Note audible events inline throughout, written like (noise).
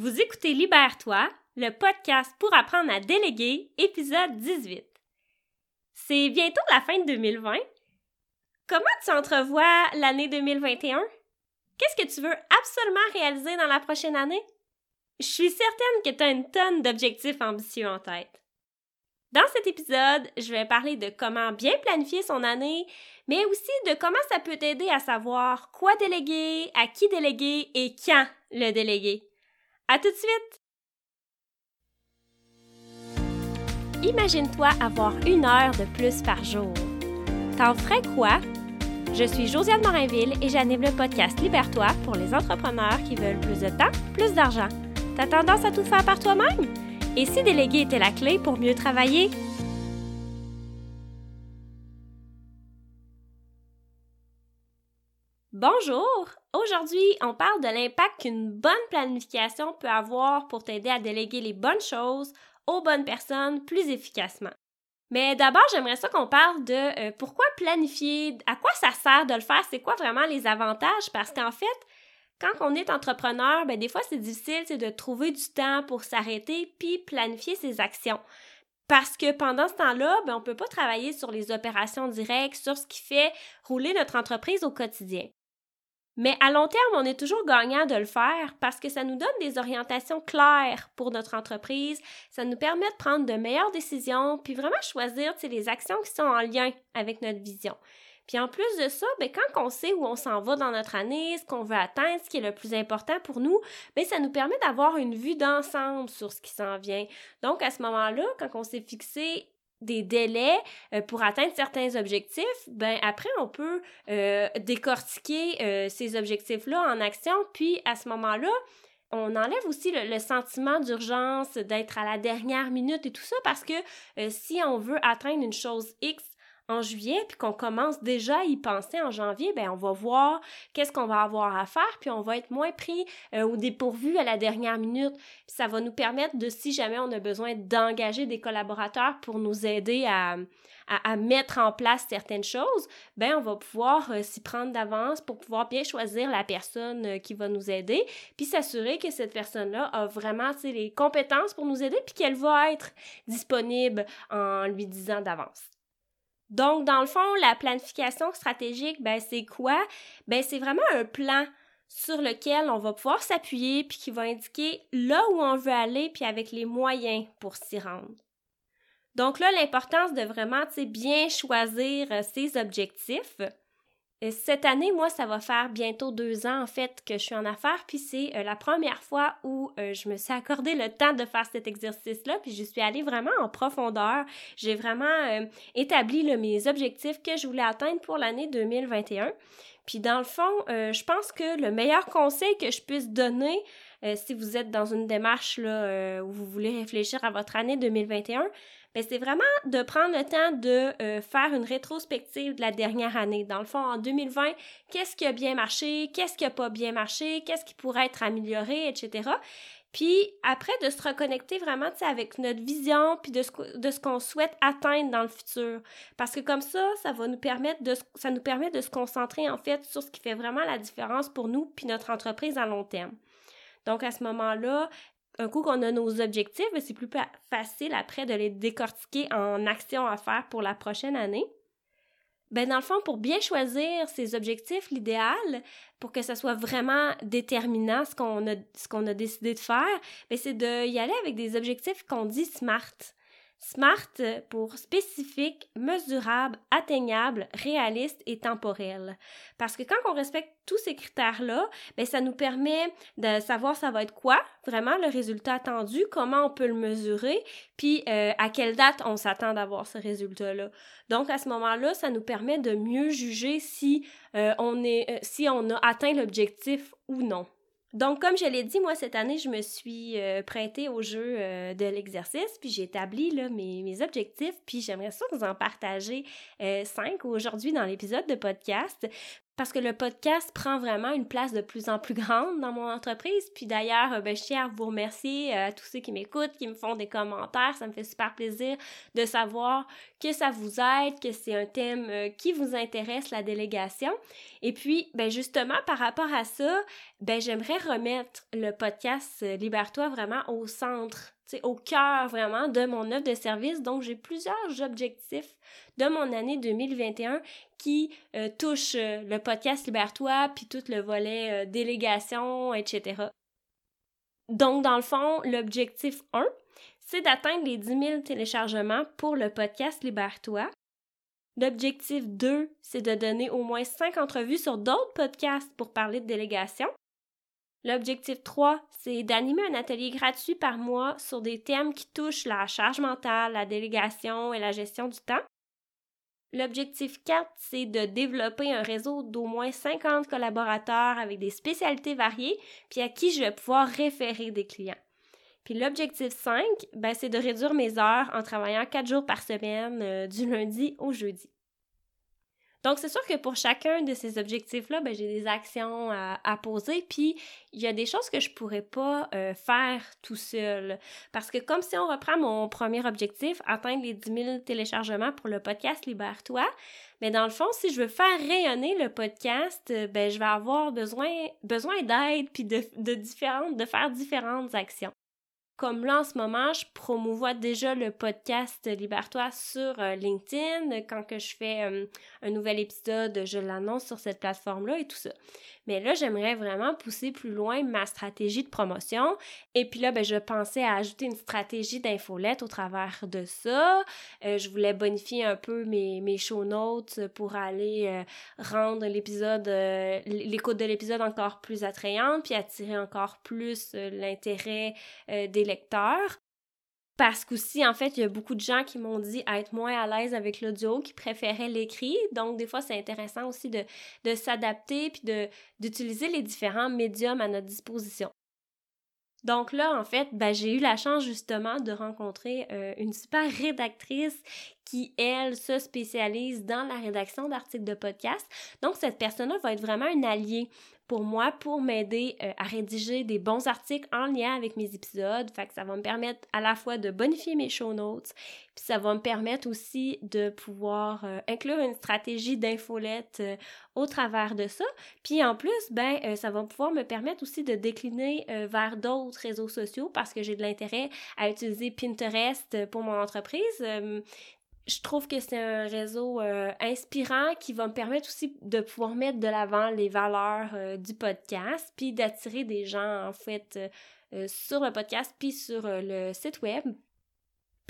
Vous écoutez Libère-toi, le podcast pour apprendre à déléguer, épisode 18. C'est bientôt la fin de 2020. Comment tu entrevois l'année 2021? Qu'est-ce que tu veux absolument réaliser dans la prochaine année? Je suis certaine que tu as une tonne d'objectifs ambitieux en tête. Dans cet épisode, je vais parler de comment bien planifier son année, mais aussi de comment ça peut t'aider à savoir quoi déléguer, à qui déléguer et quand le déléguer. À tout de suite! Imagine-toi avoir une heure de plus par jour. T'en ferais quoi? Je suis Josiane Morinville et j'anime le podcast Libère-toi pour les entrepreneurs qui veulent plus de temps, plus d'argent. T'as tendance à tout faire par toi-même? Et si déléguer était la clé pour mieux travailler? Bonjour! Aujourd'hui, on parle de l'impact qu'une bonne planification peut avoir pour t'aider à déléguer les bonnes choses aux bonnes personnes plus efficacement. Mais d'abord, j'aimerais ça qu'on parle de euh, pourquoi planifier, à quoi ça sert de le faire, c'est quoi vraiment les avantages, parce qu'en fait, quand on est entrepreneur, ben des fois c'est difficile de trouver du temps pour s'arrêter puis planifier ses actions. Parce que pendant ce temps-là, ben, on ne peut pas travailler sur les opérations directes, sur ce qui fait rouler notre entreprise au quotidien. Mais à long terme, on est toujours gagnant de le faire parce que ça nous donne des orientations claires pour notre entreprise, ça nous permet de prendre de meilleures décisions, puis vraiment choisir les actions qui sont en lien avec notre vision. Puis en plus de ça, bien, quand on sait où on s'en va dans notre année, ce qu'on veut atteindre, ce qui est le plus important pour nous, bien, ça nous permet d'avoir une vue d'ensemble sur ce qui s'en vient. Donc à ce moment-là, quand on s'est fixé des délais euh, pour atteindre certains objectifs, ben après on peut euh, décortiquer euh, ces objectifs-là en action, puis à ce moment-là, on enlève aussi le, sentiment d'urgence, d'être à la dernière minute et tout ça, parce que si on veut atteindre une chose X en juillet, puis qu'on commence déjà à y penser en janvier, ben on va voir qu'est-ce qu'on va avoir à faire, puis on va être moins pris au dépourvu à la dernière minute. ça va nous permettre de, si jamais on a besoin d'engager des collaborateurs pour nous aider à, à, mettre en place certaines choses, ben on va pouvoir euh, s'y prendre d'avance pour pouvoir bien choisir la personne euh, qui va nous aider, puis s'assurer que cette personne-là a vraiment les compétences pour nous aider, puis qu'elle va être disponible en lui disant d'avance. Donc, dans le fond, la planification stratégique, ben, c'est quoi? Ben, c'est vraiment un plan sur lequel on va pouvoir s'appuyer puis qui va indiquer là où on veut aller puis avec les moyens pour s'y rendre. Donc là, l'importance de vraiment bien choisir euh, ses objectifs. Cette année, moi, ça va faire bientôt deux ans, en fait, que je suis en affaires, puis c'est euh, la première fois où euh, je me suis accordé le temps de faire cet exercice-là, puis je suis allée vraiment en profondeur. J'ai vraiment établi mes objectifs que je voulais atteindre pour l'année 2021. Puis dans le fond, je pense que le meilleur conseil que je puisse donner, si vous êtes dans une démarche là, où vous voulez réfléchir à votre année 2021, ben, c'est vraiment de prendre le temps de euh, faire une rétrospective de la dernière année. Dans le fond, en 2020, qu'est-ce qui a bien marché, qu'est-ce qui a pas bien marché, qu'est-ce qui pourrait être amélioré, etc. Puis après, de se reconnecter vraiment avec notre vision, puis de ce, de ce qu'on souhaite atteindre dans le futur. Parce que comme ça, ça va nous permettre de, ça nous permet de se concentrer en fait sur ce qui fait vraiment la différence pour nous, puis notre entreprise à long terme. Donc à ce moment-là, un coup qu'on a nos objectifs, ben, c'est plus facile après de les décortiquer en actions à faire pour la prochaine année. Ben dans le fond, pour bien choisir ces objectifs, l'idéal, pour que ça soit vraiment déterminant ce qu'on a, ce qu'on a décidé de faire, ben c'est d'y aller avec des objectifs qu'on dit SMART. SMART pour spécifique, mesurable, atteignable, réaliste et temporel. Parce que quand on respecte tous ces critères-là, ben ça nous permet de savoir ça va être quoi, vraiment le résultat attendu, comment on peut le mesurer, puis euh, à quelle date on s'attend d'avoir ce résultat-là. Donc à ce moment-là, ça nous permet de mieux juger si euh, on euh, si on a atteint l'objectif ou non. Donc, comme je l'ai dit, moi, cette année, je me suis euh, prêtée au jeu euh, de l'exercice, puis j'ai établi mes, objectifs, puis j'aimerais ça vous en partager euh, cinq aujourd'hui dans l'épisode de podcast parce que le podcast prend vraiment une place de plus en plus grande dans mon entreprise. Puis d'ailleurs, euh, ben, je tiens à vous remercier euh, à tous ceux qui m'écoutent, qui me font des commentaires. Ça me fait super plaisir de savoir que ça vous aide, que c'est un thème euh, qui vous intéresse, la délégation. Et puis, ben justement, par rapport à ça, ben j'aimerais remettre le podcast Libère-toi vraiment au centre, au cœur vraiment de mon œuvre de service. Donc, j'ai plusieurs objectifs de mon année 2021 qui euh, touchent euh, le podcast Libère-toi, puis tout le volet délégation, etc. Donc, dans le fond, l'objectif 1, c'est d'atteindre les 10 000 téléchargements pour le podcast Libère-toi. L'objectif 2, c'est de donner au moins 5 entrevues sur d'autres podcasts pour parler de délégation. L'objectif 3, c'est d'animer un atelier gratuit par mois sur des thèmes qui touchent la charge mentale, la délégation et la gestion du temps. L'objectif 4, c'est de développer un réseau d'au moins 50 collaborateurs avec des spécialités variées, puis à qui je vais pouvoir référer des clients. Puis l'objectif 5, ben, c'est de réduire mes heures en travaillant 4 jours par semaine, euh, du lundi au jeudi. Donc, c'est sûr que pour chacun de ces objectifs-là, ben, j'ai des actions à, poser, puis il y a des choses que je pourrais pas euh, faire tout seul. Parce que comme si on reprend mon premier objectif, atteindre les 10 000 téléchargements pour le podcast Libère-toi, mais dans le fond, si je veux faire rayonner le podcast, euh, ben, je vais avoir besoin, besoin d'aide, puis de, de, différentes, de faire différentes actions. Comme là, en ce moment, je promouvois déjà le podcast Libère-toi sur euh, LinkedIn. Quand que je fais euh, un nouvel épisode, je l'annonce sur cette plateforme-là et tout ça. Mais là, j'aimerais vraiment pousser plus loin ma stratégie de promotion. Et puis là, ben, je pensais à ajouter une stratégie d'infolette au travers de ça. Euh, je voulais bonifier un peu mes, mes show notes pour aller rendre l'épisode, l'écoute de l'épisode encore plus attrayante, puis attirer encore plus l'intérêt des lecteurs. Parce qu'aussi, en fait, il y a beaucoup de gens qui m'ont dit être moins à l'aise avec l'audio, qui préféraient l'écrit. Donc, des fois, c'est intéressant aussi de, s'adapter puis d'utiliser les différents médiums à notre disposition. Donc là, en fait, ben, j'ai eu la chance justement de rencontrer euh, une super rédactrice qui, elle, se spécialise dans la rédaction d'articles de podcast. Donc, cette personne-là va être vraiment une alliée pour moi pour m'aider euh, à rédiger des bons articles en lien avec mes épisodes. Fait que ça va me permettre à la fois de bonifier mes show notes, puis ça va me permettre aussi de pouvoir euh, inclure une stratégie d'infolette euh, au travers de ça. Puis en plus, ben ça va pouvoir me permettre aussi de décliner vers d'autres réseaux sociaux parce que j'ai de l'intérêt à utiliser Pinterest pour mon entreprise je trouve que c'est un réseau euh, inspirant qui va me permettre aussi de pouvoir mettre de l'avant les valeurs euh, du podcast, puis d'attirer des gens en fait euh, sur le podcast, puis sur le site web.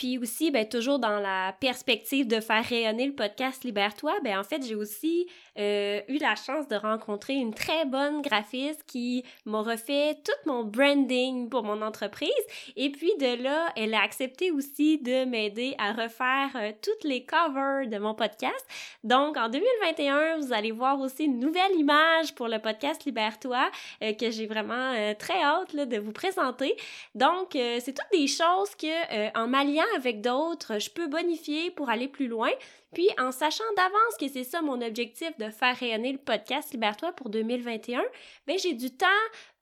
Puis aussi, ben, toujours dans la perspective de faire rayonner le podcast Libère-toi, ben, en fait, j'ai aussi euh, eu la chance de rencontrer une très bonne graphiste qui m'a refait tout mon branding pour mon entreprise. Et puis de là, elle a accepté aussi de m'aider à refaire euh, toutes les covers de mon podcast. Donc, en 2021, vous allez voir aussi une nouvelle image pour le podcast Libère-toi euh, que j'ai vraiment très hâte de vous présenter. Donc, c'est toutes des choses que, en m'alliant avec d'autres, je peux bonifier pour aller plus loin. Puis, en sachant d'avance que c'est ça mon objectif de faire rayonner le podcast Libère-toi pour 2021, ben j'ai du temps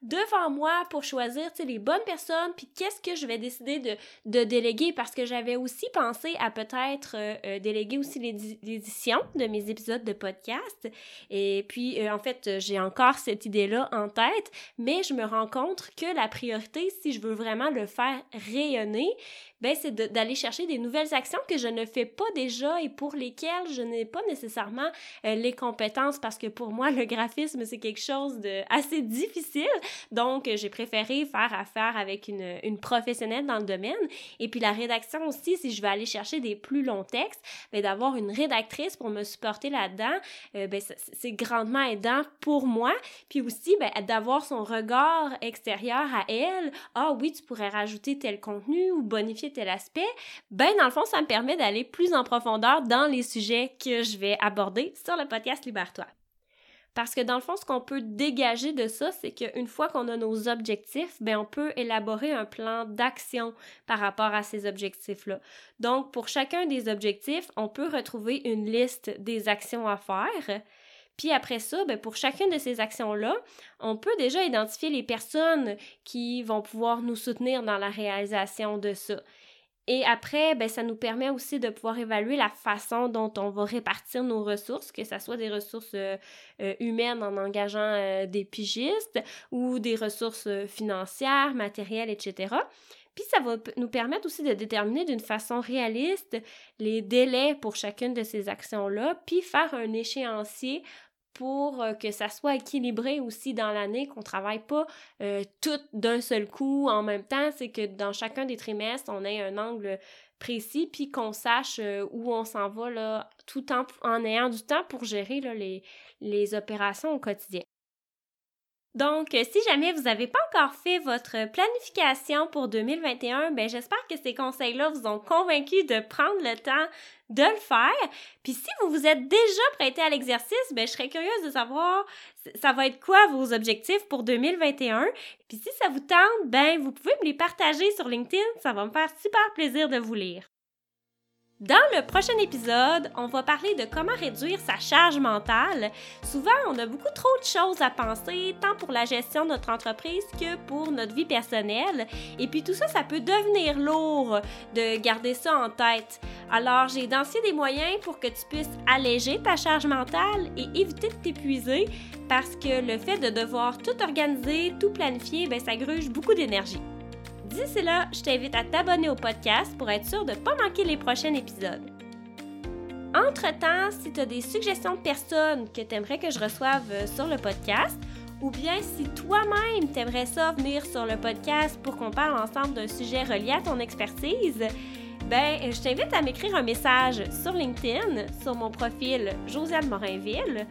devant moi pour choisir les bonnes personnes, puis qu'est-ce que je vais décider de, de déléguer, parce que j'avais aussi pensé à peut-être euh, euh, déléguer aussi l'édition de mes épisodes de podcast. Et puis, euh, en fait, j'ai encore cette idée-là en tête, mais je me rends compte que la priorité, si je veux vraiment le faire rayonner, ben c'est d'aller chercher des nouvelles actions que je ne fais pas déjà et pour lesquelles je n'ai pas nécessairement les compétences parce que pour moi (laughs) le graphisme c'est quelque chose de assez difficile donc, j'ai préféré faire affaire avec une, une, professionnelle dans le domaine. Et puis la rédaction aussi, si je veux aller chercher des plus longs textes, ben, d'avoir une rédactrice pour me supporter là-dedans, euh, ben, c'est grandement aidant pour moi. Puis aussi, ben, d'avoir son regard extérieur à elle. Ah oui, tu pourrais rajouter tel contenu ou bonifier tel aspect. Ben, dans le fond, ça me permet d'aller plus en profondeur dans les sujets que je vais aborder sur le podcast Libère-toi. Parce que dans le fond, ce qu'on peut dégager de ça, c'est qu'une fois qu'on a nos objectifs, ben on peut élaborer un plan d'action par rapport à ces objectifs-là. Donc, pour chacun des objectifs, on peut retrouver une liste des actions à faire. Puis après ça, ben pour chacune de ces actions-là, on peut déjà identifier les personnes qui vont pouvoir nous soutenir dans la réalisation de ça. Et après, ben, ça nous permet aussi de pouvoir évaluer la façon dont on va répartir nos ressources, que ce soit des ressources euh, euh, humaines en engageant euh, des pigistes ou des ressources financières, matérielles, etc. Puis ça va nous permettre aussi de déterminer d'une façon réaliste les délais pour chacune de ces actions-là, puis faire un échéancier pour que ça soit équilibré aussi dans l'année, qu'on travaille pas tout d'un seul coup en même temps. C'est que dans chacun des trimestres, on ait un angle précis, puis qu'on sache où on s'en va là, tout en, ayant du temps pour gérer les, les opérations au quotidien. Donc, si jamais vous n'avez pas encore fait votre planification pour 2021, ben j'espère que ces conseils-là vous ont convaincu de prendre le temps de le faire. Puis si vous vous êtes déjà prêté à l'exercice, ben je serais curieuse de savoir ça va être quoi vos objectifs pour 2021. Puis si ça vous tente, ben vous pouvez me les partager sur LinkedIn, ça va me faire super plaisir de vous lire. Dans le prochain épisode, on va parler de comment réduire sa charge mentale. Souvent, on a beaucoup trop de choses à penser, tant pour la gestion de notre entreprise que pour notre vie personnelle. Et puis tout ça, ça peut devenir lourd de garder ça en tête. Alors, j'ai identifié des moyens pour que tu puisses alléger ta charge mentale et éviter de t'épuiser parce que le fait de devoir tout organiser, tout planifier, ben, ça gruge beaucoup d'énergie. D'ici là, je t'invite à t'abonner au podcast pour être sûr de ne pas manquer les prochains épisodes. Entre-temps, si tu as des suggestions de personnes que tu aimerais que je reçoive euh, sur le podcast, ou bien si toi-même t'aimerais ça venir sur le podcast pour qu'on parle ensemble d'un sujet relié à ton expertise, ben je t'invite à m'écrire un message sur LinkedIn, sur mon profil Josiane Morinville,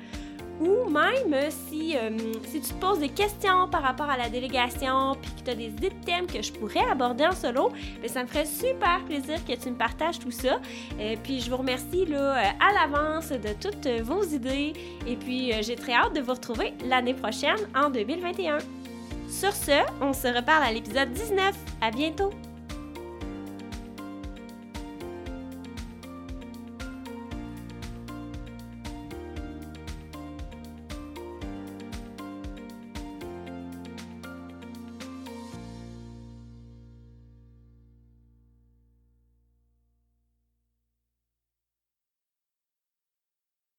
ou même si, euh, si tu te poses des questions par rapport à la délégation, puis que tu as des idées de thèmes que je pourrais aborder en solo, bien, ça me ferait super plaisir que tu me partages tout ça. Euh, puis je vous remercie là, euh, à l'avance de toutes vos idées. Et puis j'ai très hâte de vous retrouver l'année prochaine en 2021. Sur ce, on se reparle à l'épisode 19. À bientôt!